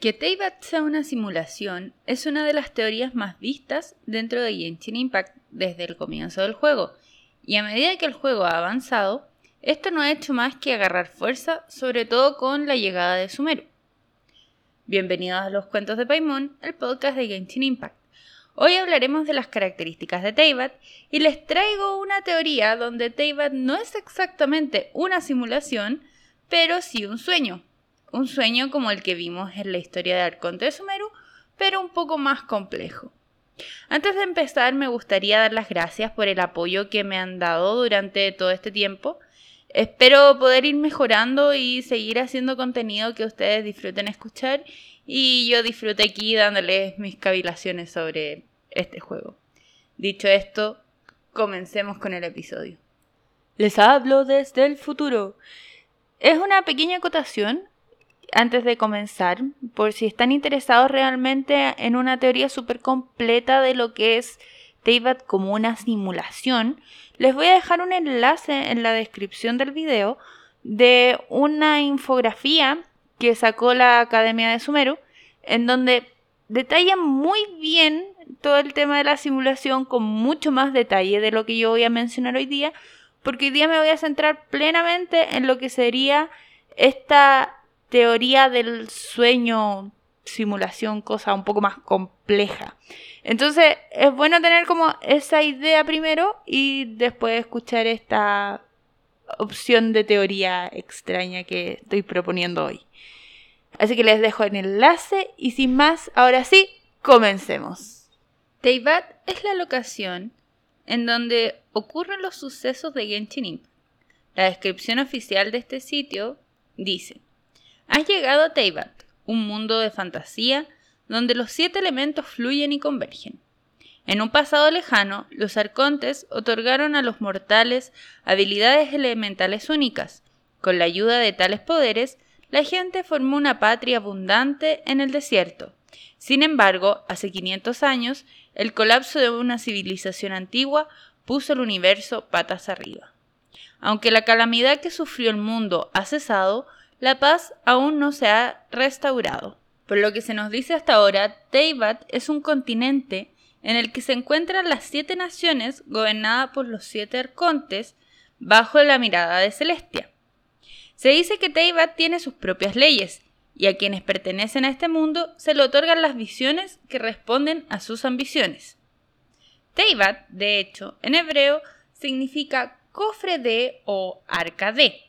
Que Teyvat sea una simulación es una de las teorías más vistas dentro de Genshin Impact desde el comienzo del juego, y a medida que el juego ha avanzado, esto no ha hecho más que agarrar fuerza, sobre todo con la llegada de Sumeru. Bienvenidos a los cuentos de Paimon, el podcast de Genshin Impact. Hoy hablaremos de las características de Teyvat y les traigo una teoría donde Teyvat no es exactamente una simulación, pero sí un sueño, un sueño como el que vimos en la historia de Arconte de Sumeru, pero un poco más complejo. Antes de empezar, me gustaría dar las gracias por el apoyo que me han dado durante todo este tiempo. Espero poder ir mejorando y seguir haciendo contenido que ustedes disfruten escuchar y yo disfrute aquí dándoles mis cavilaciones sobre este juego. Dicho esto, comencemos con el episodio. Les hablo desde el futuro. Es una pequeña acotación antes de comenzar, por si están interesados realmente en una teoría súper completa de lo que es Teyvat como una simulación, les voy a dejar un enlace en la descripción del video de una infografía que sacó la Academia de Sumeru, en donde detalla muy bien todo el tema de la simulación con mucho más detalle de lo que yo voy a mencionar hoy día, porque hoy día me voy a centrar plenamente en lo que sería esta teoría del sueño, simulación, cosa un poco más compleja. Entonces es bueno tener como esa idea primero y después escuchar esta opción de teoría extraña que estoy proponiendo hoy. Así que les dejo el enlace y sin más, ahora sí, comencemos. Teyvat es la locación en donde ocurren los sucesos de Genshin Impact. La descripción oficial de este sitio dice: Has llegado a Teyvat, un mundo de fantasía donde los siete elementos fluyen y convergen. En un pasado lejano, los arcontes otorgaron a los mortales habilidades elementales únicas. Con la ayuda de tales poderes, la gente formó una patria abundante en el desierto. Sin embargo, hace 500 años, el colapso de una civilización antigua puso el universo patas arriba. Aunque la calamidad que sufrió el mundo ha cesado, la paz aún no se ha restaurado. Por lo que se nos dice hasta ahora, Teyvat es un continente en el que se encuentran las siete naciones gobernadas por los siete arcontes bajo la mirada de Celestia. Se dice que Teyvat tiene sus propias leyes y a quienes pertenecen a este mundo se le otorgan las visiones que responden a sus ambiciones. Teyvat, de hecho, en hebreo significa cofre de o arca de.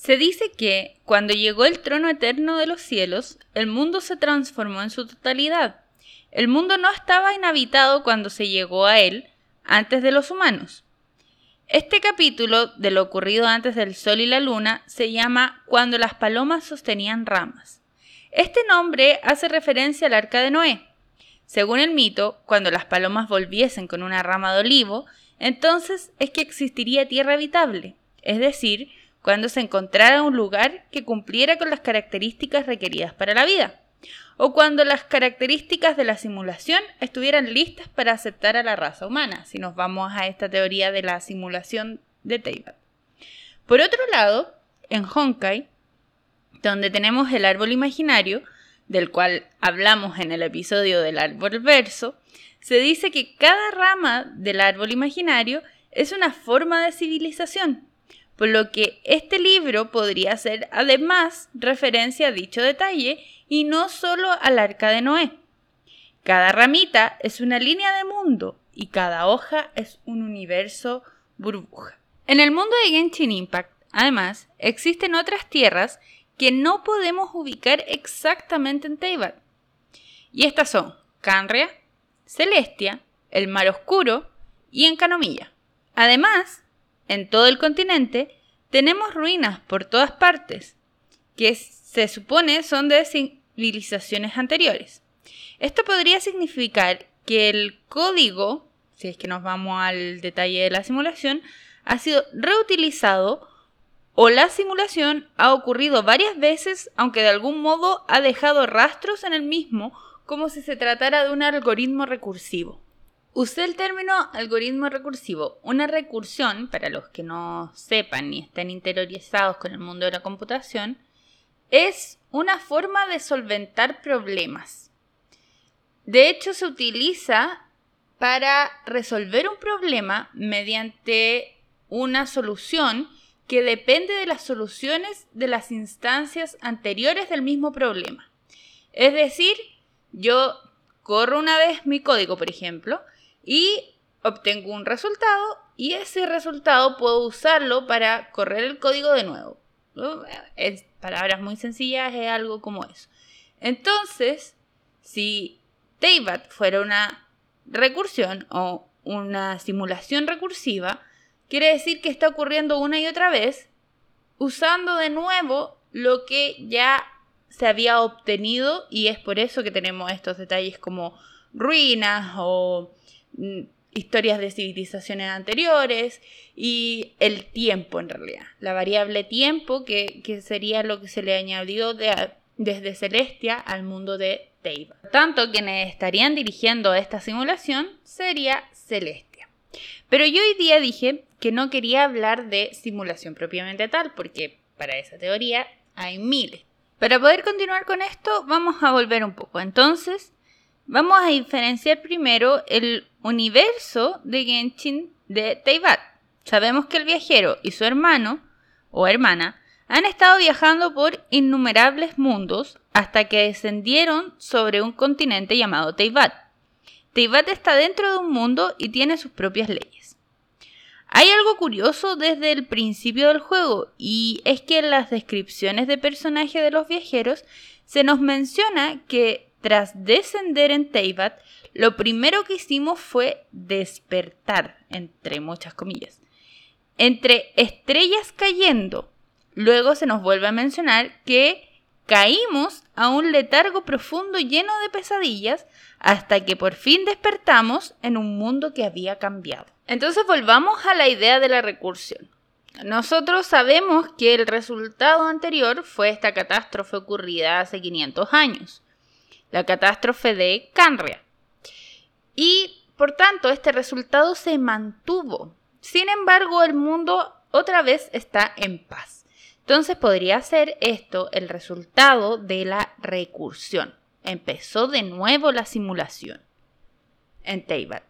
Se dice que, cuando llegó el trono eterno de los cielos, el mundo se transformó en su totalidad. El mundo no estaba inhabitado cuando se llegó a él, antes de los humanos. Este capítulo de lo ocurrido antes del sol y la luna se llama Cuando las palomas sostenían ramas. Este nombre hace referencia al arca de Noé. Según el mito, cuando las palomas volviesen con una rama de olivo, entonces es que existiría tierra habitable, es decir, cuando se encontrara un lugar que cumpliera con las características requeridas para la vida, o cuando las características de la simulación estuvieran listas para aceptar a la raza humana, si nos vamos a esta teoría de la simulación de Teyvat. Por otro lado, en Honkai, donde tenemos el árbol imaginario, del cual hablamos en el episodio del árbol verso, se dice que cada rama del árbol imaginario es una forma de civilización, por lo que este libro podría ser además referencia a dicho detalle y no solo al arca de Noé. Cada ramita es una línea de mundo y cada hoja es un universo burbuja. En el mundo de Genshin Impact, además, existen otras tierras que no podemos ubicar exactamente en Teyvat. Y estas son Canria, Celestia, el Mar Oscuro y Encanomilla. Además, en todo el continente tenemos ruinas por todas partes, que se supone son de civilizaciones anteriores. Esto podría significar que el código, si es que nos vamos al detalle de la simulación, ha sido reutilizado o la simulación ha ocurrido varias veces, aunque de algún modo ha dejado rastros en el mismo, como si se tratara de un algoritmo recursivo. Usé el término algoritmo recursivo. Una recursión, para los que no sepan ni estén interiorizados con el mundo de la computación, es una forma de solventar problemas. De hecho, se utiliza para resolver un problema mediante una solución que depende de las soluciones de las instancias anteriores del mismo problema. Es decir, yo corro una vez mi código, por ejemplo, y obtengo un resultado y ese resultado puedo usarlo para correr el código de nuevo. En palabras muy sencillas es algo como eso. Entonces, si Teyvat fuera una recursión o una simulación recursiva, quiere decir que está ocurriendo una y otra vez usando de nuevo lo que ya se había obtenido y es por eso que tenemos estos detalles como ruinas o historias de civilizaciones anteriores y el tiempo en realidad, la variable tiempo que, sería lo que se le añadió desde Celestia al mundo de Teiva. Tanto quienes estarían dirigiendo esta simulación sería Celestia. Pero yo hoy día dije que no quería hablar de simulación propiamente tal, porque para esa teoría hay miles. Para poder continuar con esto, vamos a volver un poco. Entonces, vamos a diferenciar primero el universo de Genshin de Teyvat. Sabemos que el viajero y su hermano o hermana han estado viajando por innumerables mundos hasta que descendieron sobre un continente llamado Teyvat. Teyvat está dentro de un mundo y tiene sus propias leyes. Hay algo curioso desde el principio del juego y es que en las descripciones de personajes de los viajeros se nos menciona que tras descender en Teyvat, lo primero que hicimos fue despertar, entre muchas comillas. Entre estrellas cayendo, luego se nos vuelve a mencionar que caímos a un letargo profundo lleno de pesadillas hasta que por fin despertamos en un mundo que había cambiado. Entonces volvamos a la idea de la recursión. Nosotros sabemos que el resultado anterior fue esta catástrofe ocurrida hace 500 años, la catástrofe de Canria. Y por tanto, este resultado se mantuvo. Sin embargo, el mundo otra vez está en paz. Entonces podría ser esto el resultado de la recursión. Empezó de nuevo la simulación en Teyvat.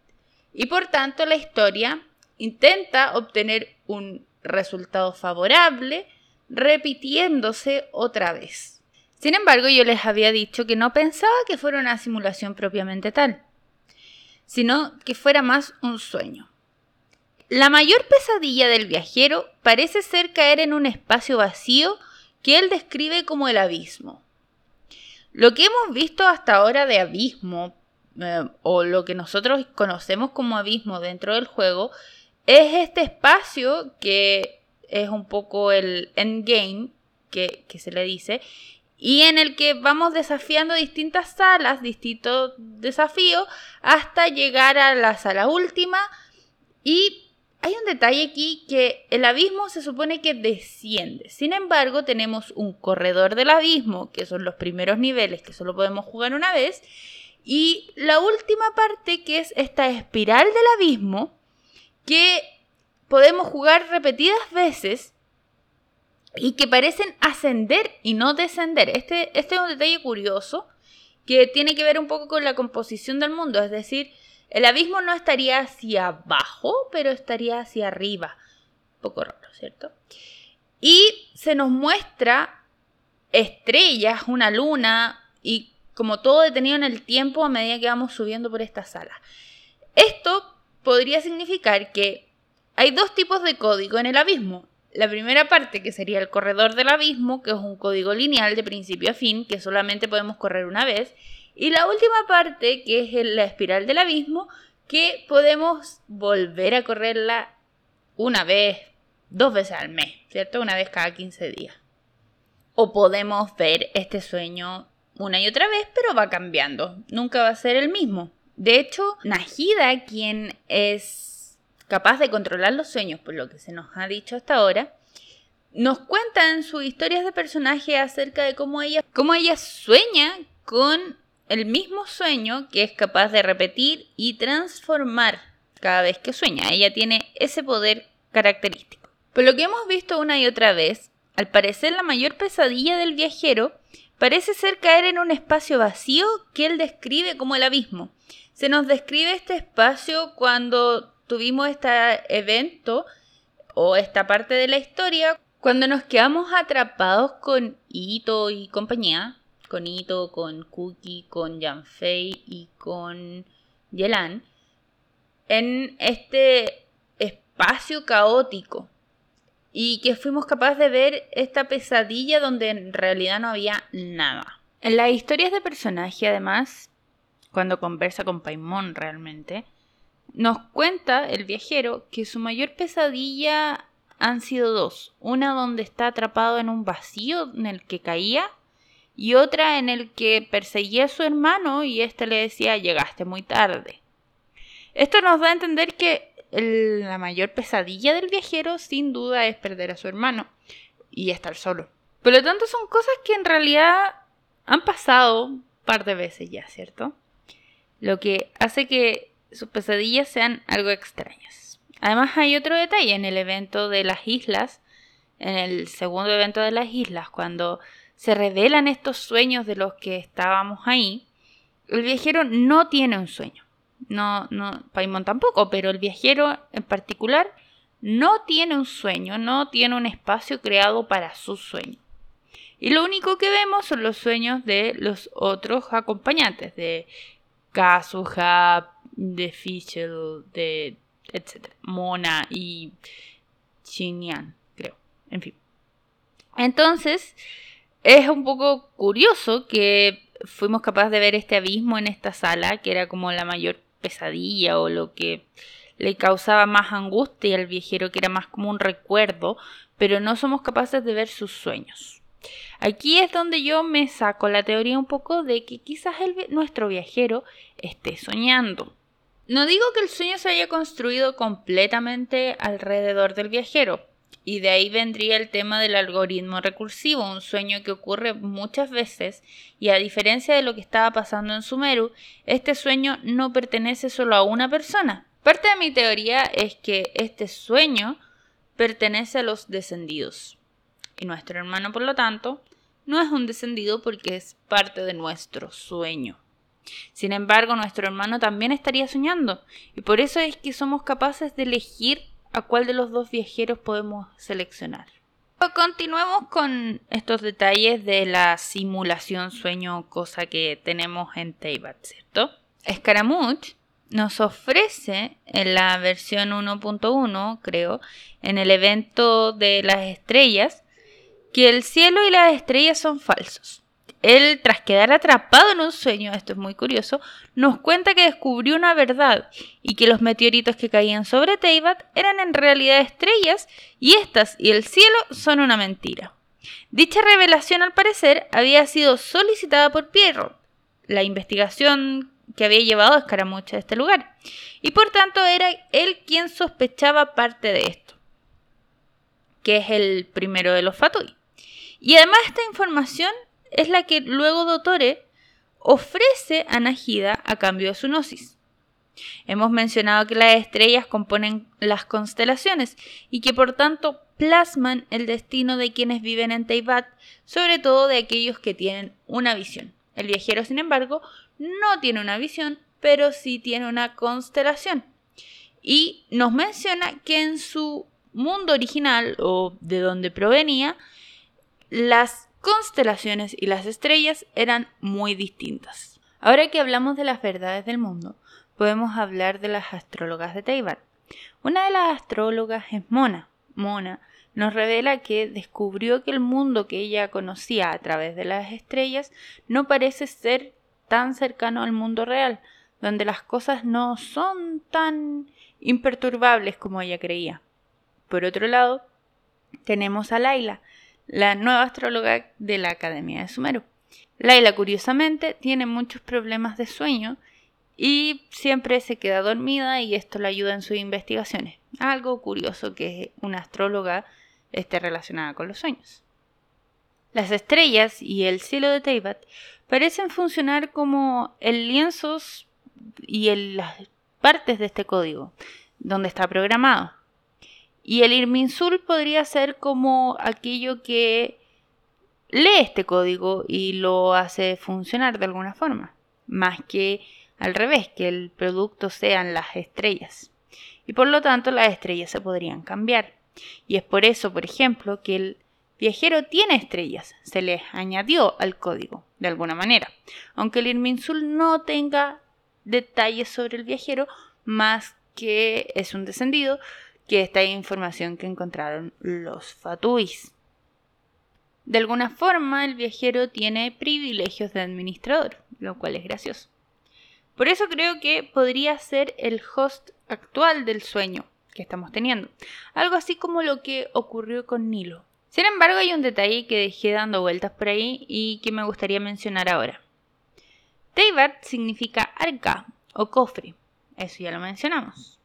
Y por tanto la historia intenta obtener un resultado favorable repitiéndose otra vez. Sin embargo, yo les había dicho que no pensaba que fuera una simulación propiamente tal sino que fuera más un sueño. La mayor pesadilla del viajero parece ser caer en un espacio vacío que él describe como el abismo. Lo que hemos visto hasta ahora de abismo, eh, o lo que nosotros conocemos como abismo dentro del juego, es este espacio que es un poco el endgame, que, que se le dice, y en el que vamos desafiando distintas salas, distintos desafíos, hasta llegar a la sala última. Y hay un detalle aquí que el abismo se supone que desciende. Sin embargo, tenemos un corredor del abismo, que son los primeros niveles que solo podemos jugar una vez. Y la última parte, que es esta espiral del abismo, que podemos jugar repetidas veces y que parecen ascender y no descender. Este, este es un detalle curioso que tiene que ver un poco con la composición del mundo, es decir, el abismo no estaría hacia abajo, pero estaría hacia arriba. Un poco raro, ¿cierto? Y se nos muestra estrellas, una luna y como todo detenido en el tiempo a medida que vamos subiendo por esta sala. Esto podría significar que hay dos tipos de código en el abismo. La primera parte, que sería el corredor del abismo, que es un código lineal de principio a fin, que solamente podemos correr una vez. Y la última parte, que es la espiral del abismo, que podemos volver a correrla una vez, dos veces al mes, ¿cierto? Una vez cada 15 días. O podemos ver este sueño una y otra vez, pero va cambiando. Nunca va a ser el mismo. De hecho, Najida, quien es capaz de controlar los sueños, por lo que se nos ha dicho hasta ahora, nos cuenta en sus historias de personaje acerca de cómo ella, cómo ella sueña con el mismo sueño que es capaz de repetir y transformar cada vez que sueña. Ella tiene ese poder característico. Por lo que hemos visto una y otra vez, al parecer la mayor pesadilla del viajero parece ser caer en un espacio vacío que él describe como el abismo. Se nos describe este espacio cuando tuvimos este evento o esta parte de la historia, cuando nos quedamos atrapados con Ito y compañía, con Ito, con Cookie, con Janfei y con Yelan, en este espacio caótico y que fuimos capaces de ver esta pesadilla donde en realidad no había nada. En las historias de personaje, además, cuando conversa con Paimon realmente, nos cuenta el viajero que su mayor pesadilla han sido dos. Una donde está atrapado en un vacío en el que caía y otra en el que perseguía a su hermano y éste le decía llegaste muy tarde. Esto nos da a entender que la mayor pesadilla del viajero sin duda es perder a su hermano y estar solo. Por lo tanto son cosas que en realidad han pasado un par de veces ya, ¿cierto? Lo que hace que sus pesadillas sean algo extrañas. Además hay otro detalle en el evento de las islas, en el segundo evento de las islas, cuando se revelan estos sueños de los que estábamos ahí, el viajero no tiene un sueño. No, no, Paimon tampoco, pero el viajero en particular no tiene un sueño, no tiene un espacio creado para su sueño. Y lo único que vemos son los sueños de los otros acompañantes, de Kazuha, de Fischl, de etc. Mona y Xinyan, creo. En fin. Entonces, es un poco curioso que fuimos capaces de ver este abismo en esta sala, que era como la mayor pesadilla o lo que le causaba más angustia al viajero, que era más como un recuerdo, pero no somos capaces de ver sus sueños. Aquí es donde yo me saco la teoría un poco de que quizás nuestro viajero esté soñando. No digo que el sueño se haya construido completamente alrededor del viajero, y de ahí vendría el tema del algoritmo recursivo, un sueño que ocurre muchas veces y a diferencia de lo que estaba pasando en Sumeru, este sueño no pertenece solo a una persona. Parte de mi teoría es que este sueño pertenece a los descendidos. Y nuestro hermano, por lo tanto, no es un descendido porque es parte de nuestro sueño. Sin embargo, nuestro hermano también estaría soñando, y por eso es que somos capaces de elegir a cuál de los dos viajeros podemos seleccionar. Continuemos con estos detalles de la simulación sueño, cosa que tenemos en Teyvat, ¿cierto? Scaramouche nos ofrece en la versión 1.1, creo, en el evento de las estrellas, que el cielo y las estrellas son falsos. Él, tras quedar atrapado en un sueño, esto es muy curioso, nos cuenta que descubrió una verdad y que los meteoritos que caían sobre Teyvat eran en realidad estrellas y estas y el cielo son una mentira. Dicha revelación, al parecer, había sido solicitada por Pierrot, la investigación que había llevado a Escaramucha a este lugar, y por tanto era él quien sospechaba parte de esto, que es el primero de los Fatui. Y además esta información es la que luego Dotore ofrece a Najida a cambio de su gnosis. Hemos mencionado que las estrellas componen las constelaciones y que por tanto plasman el destino de quienes viven en Teyvat, sobre todo de aquellos que tienen una visión. El viajero, sin embargo, no tiene una visión, pero sí tiene una constelación. Y nos menciona que en su mundo original o de donde provenía, las constelaciones y las estrellas eran muy distintas. Ahora que hablamos de las verdades del mundo, podemos hablar de las astrólogas de Teyvat. Una de las astrólogas es Mona. Mona nos revela que descubrió que el mundo que ella conocía a través de las estrellas no parece ser tan cercano al mundo real, donde las cosas no son tan imperturbables como ella creía. Por otro lado, tenemos a Laila, la nueva astróloga de la Academia de Sumeru. Laila, curiosamente, tiene muchos problemas de sueño y siempre se queda dormida y esto le ayuda en sus investigaciones. Algo curioso que una astróloga esté relacionada con los sueños. Las estrellas y el cielo de Teyvat parecen funcionar como el lienzos y las partes de este código, donde está programado. Y el Irminsul podría ser como aquello que lee este código y lo hace funcionar de alguna forma, más que al revés, que el producto sean las estrellas. Y por lo tanto las estrellas se podrían cambiar. Y es por eso, por ejemplo, que el viajero tiene estrellas, se les añadió al código, de alguna manera. Aunque el Irminsul no tenga detalles sobre el viajero, más que es un descendido, que esta información que encontraron los Fatuis. De alguna forma, el viajero tiene privilegios de administrador, lo cual es gracioso. Por eso creo que podría ser el host actual del sueño que estamos teniendo, algo así como lo que ocurrió con Nilo. Sin embargo, hay un detalle que dejé dando vueltas por ahí y que me gustaría mencionar ahora. Teyvat significa arca o cofre, eso ya lo mencionamos.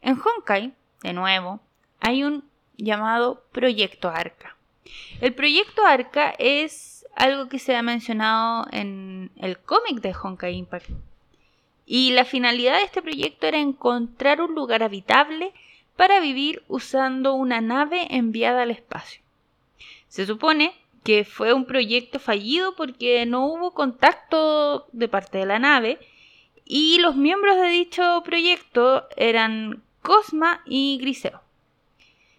En Honkai, de nuevo, hay un llamado Proyecto Arca. El Proyecto Arca es algo que se ha mencionado en el cómic de Honkai Impact. Y la finalidad de este proyecto era encontrar un lugar habitable para vivir usando una nave enviada al espacio. Se supone que fue un proyecto fallido porque no hubo contacto de parte de la nave y los miembros de dicho proyecto eran Cosma y Griseo.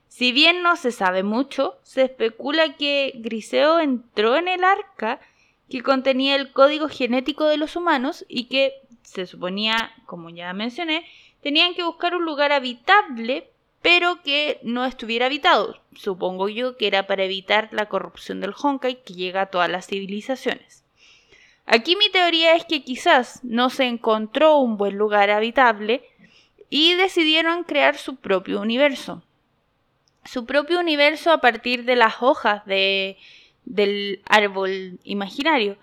Si bien no se sabe mucho, se especula que Griseo entró en el arca que contenía el código genético de los humanos y que se suponía, como ya mencioné, tenían que buscar un lugar habitable, pero que no estuviera habitado. Supongo yo que era para evitar la corrupción del Honkai que llega a todas las civilizaciones. Aquí mi teoría es que quizás no se encontró un buen lugar habitable y decidieron crear su propio universo. Su propio universo a partir de las hojas de, del árbol imaginario.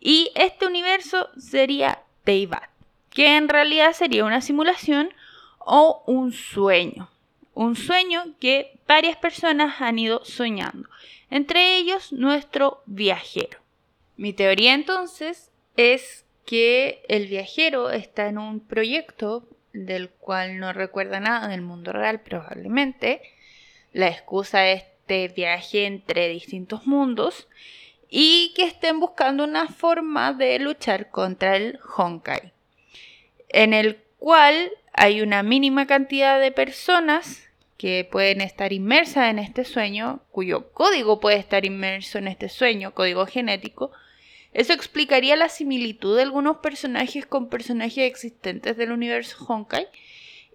Y este universo sería Teyvat, que en realidad sería una simulación o un sueño. Un sueño que varias personas han ido soñando, entre ellos nuestro viajero. Mi teoría entonces es que el viajero está en un proyecto del cual no recuerda nada del mundo real probablemente. La excusa es este viaje entre distintos mundos y que estén buscando una forma de luchar contra el Honkai, en el cual hay una mínima cantidad de personas que pueden estar inmersas en este sueño, cuyo código puede estar inmerso en este sueño, código genético, eso explicaría la similitud de algunos personajes con personajes existentes del universo Honkai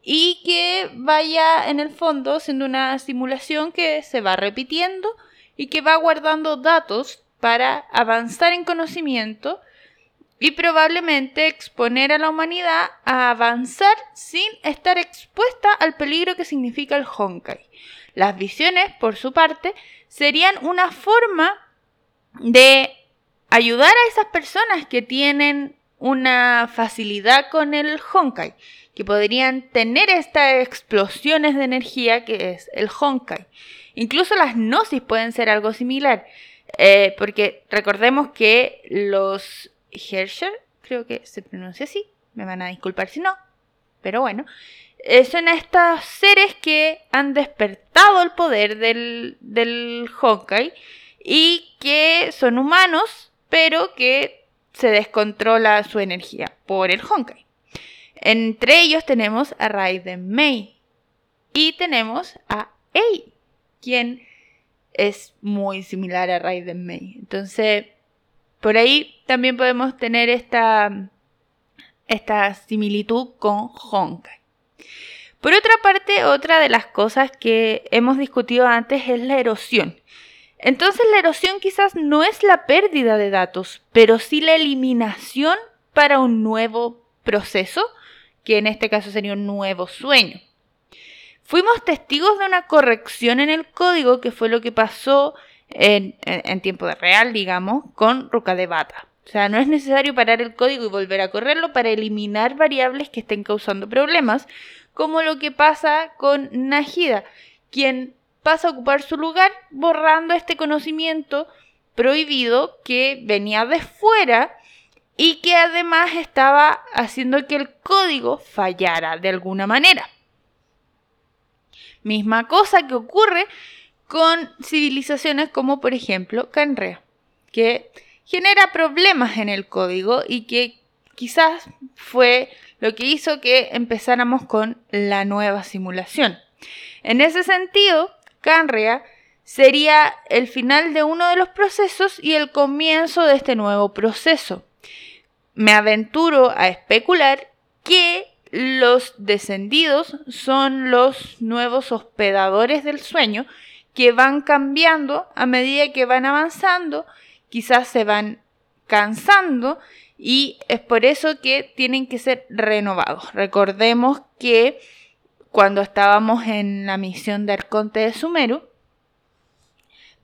y que vaya en el fondo siendo una simulación que se va repitiendo y que va guardando datos para avanzar en conocimiento y probablemente exponer a la humanidad a avanzar sin estar expuesta al peligro que significa el Honkai. Las visiones, por su parte, serían una forma de ayudar a esas personas que tienen una facilidad con el Honkai, que podrían tener estas explosiones de energía que es el Honkai. Incluso las gnosis pueden ser algo similar, eh, porque recordemos que los Hersher, creo que se pronuncia así, me van a disculpar si no, pero bueno, eh, son estos seres que han despertado el poder del, del Honkai y que son humanos pero que se descontrola su energía por el Honkai. Entre ellos tenemos a Raiden Mei y tenemos a Ei, quien es muy similar a Raiden Mei. Entonces, por ahí también podemos tener esta, esta similitud con Honkai. Por otra parte, otra de las cosas que hemos discutido antes es la erosión. Entonces la erosión quizás no es la pérdida de datos, pero sí la eliminación para un nuevo proceso, que en este caso sería un nuevo sueño. Fuimos testigos de una corrección en el código, que fue lo que pasó en, tiempo real, digamos, con Ruka de Bata. O sea, no es necesario parar el código y volver a correrlo para eliminar variables que estén causando problemas, como lo que pasa con Najida, quien pasa a ocupar su lugar borrando este conocimiento prohibido que venía de fuera y que además estaba haciendo que el código fallara de alguna manera. Misma cosa que ocurre con civilizaciones como por ejemplo Canrea. que genera problemas en el código y que quizás fue lo que hizo que empezáramos con la nueva simulación. En ese sentido, Canrea sería el final de uno de los procesos y el comienzo de este nuevo proceso. Me aventuro a especular que los descendidos son los nuevos hospedadores del sueño que van cambiando a medida que van avanzando, quizás se van cansando y es por eso que tienen que ser renovados. Recordemos que cuando estábamos en la misión de Arconte de Sumeru,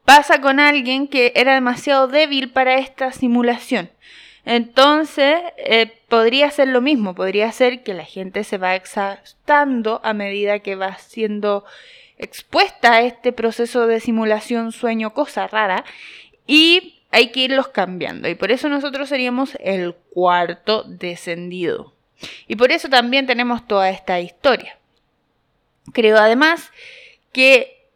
pasa con alguien que era demasiado débil para esta simulación. Entonces, eh, podría ser lo mismo, podría ser que la gente se va exhaustando a medida que va siendo expuesta a este proceso de simulación sueño cosa rara y hay que irlos cambiando y por eso nosotros seríamos el cuarto descendido. Y por eso también tenemos toda esta historia. Creo además que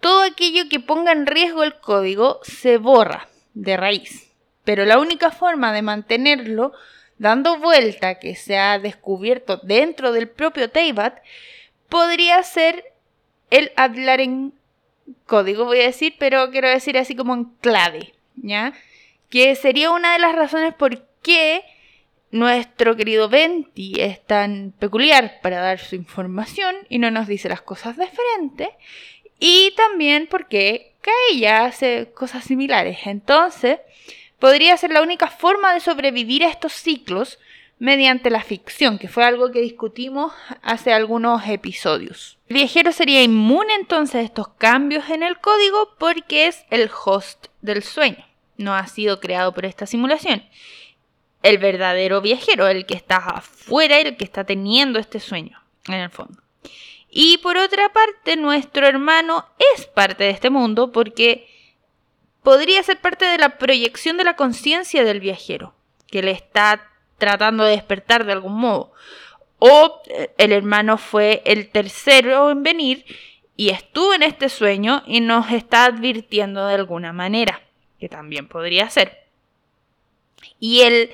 todo aquello que ponga en riesgo el código se borra de raíz. Pero la única forma de mantenerlo dando vuelta que se ha descubierto dentro del propio Teyvat podría ser el hablar en código, voy a decir, pero quiero decir así como en clave, ¿ya? Que sería una de las razones por qué nuestro querido Venti es tan peculiar para dar su información y no nos dice las cosas de frente. Y también porque Kaella hace cosas similares. Entonces, podría ser la única forma de sobrevivir a estos ciclos mediante la ficción, que fue algo que discutimos hace algunos episodios. El viajero sería inmune entonces a estos cambios en el código porque es el host del sueño. No ha sido creado por esta simulación. El verdadero viajero, el que está afuera, el que está teniendo este sueño, en el fondo. Y por otra parte, nuestro hermano es parte de este mundo porque podría ser parte de la proyección de la conciencia del viajero, que le está tratando de despertar de algún modo. O eh, el hermano fue el tercero en venir y estuvo en este sueño y nos está advirtiendo de alguna manera, que también podría ser. Y el,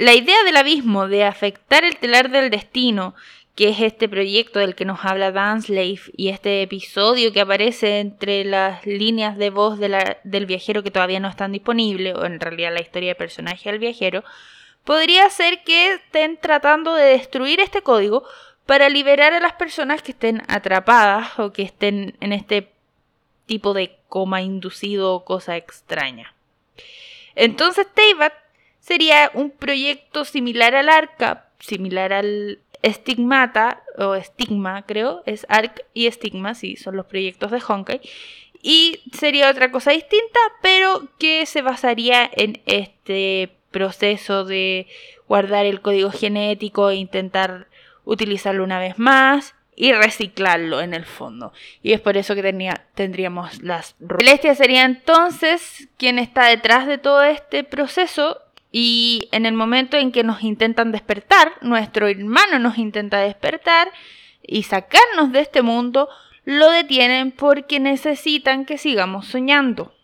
la idea del abismo de afectar el telar del destino, que es este proyecto del que nos habla Danslave y este episodio que aparece entre las líneas de voz del viajero que todavía no están disponibles, o en realidad la historia de personaje del viajero, podría ser que estén tratando de destruir este código para liberar a las personas que estén atrapadas o que estén en este tipo de coma inducido o cosa extraña. Entonces Teyvat sería un proyecto similar al Arca, similar al Stigmata, o Stigma creo, es Arc y Stigma, sí, son los proyectos de Honkai. Y sería otra cosa distinta, pero que se basaría en este proceso de guardar el código genético e intentar utilizarlo una vez más y reciclarlo en el fondo. Y es por eso que tendríamos las Celestia sería entonces quien está detrás de todo este proceso y en el momento en que nos intentan despertar, nuestro hermano nos intenta despertar y sacarnos de este mundo, lo detienen porque necesitan que sigamos soñando.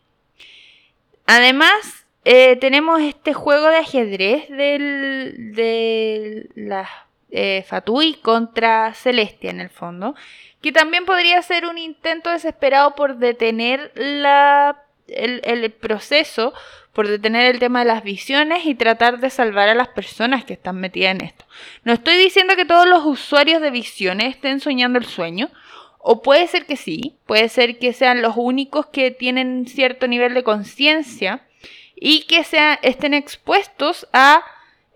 Además, eh, tenemos este juego de ajedrez del, de la eh, Fatui contra Celestia en el fondo, que también podría ser un intento desesperado por detener la, el, proceso, por detener el tema de las visiones y tratar de salvar a las personas que están metidas en esto. No estoy diciendo que todos los usuarios de visiones estén soñando el sueño, o puede ser que sí, puede ser que sean los únicos que tienen cierto nivel de conciencia y que estén expuestos a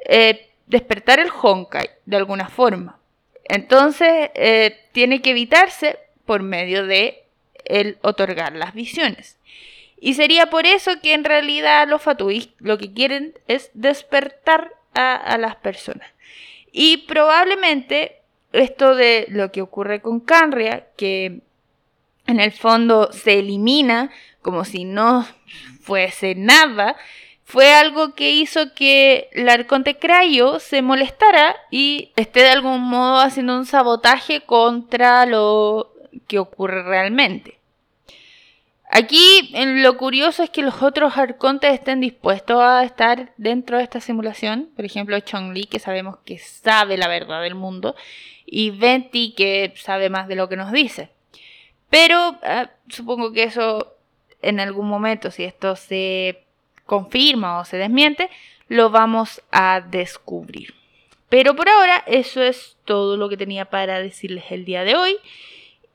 eh, despertar el Honkai de alguna forma. Entonces, eh, tiene que evitarse por medio de el otorgar las visiones. Y sería por eso que en realidad los Fatuis lo que quieren es despertar a, a las personas. Y probablemente esto de lo que ocurre con Canria, que en el fondo se elimina como si no fuese nada, fue algo que hizo que el Arconte Crayo se molestara y esté de algún modo haciendo un sabotaje contra lo que ocurre realmente. Aquí lo curioso es que los otros arcontes estén dispuestos a estar dentro de esta simulación. Por ejemplo, Chong Li, que sabemos que sabe la verdad del mundo, y Venti, que sabe más de lo que nos dice. Pero eh, supongo que eso en algún momento, si esto se confirma o se desmiente, lo vamos a descubrir. Pero por ahora eso es todo lo que tenía para decirles el día de hoy.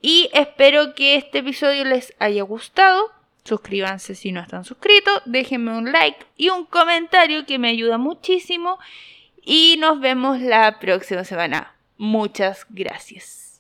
Y espero que este episodio les haya gustado. Suscríbanse si no están suscritos. Déjenme un like y un comentario que me ayuda muchísimo. Y nos vemos la próxima semana. Muchas gracias.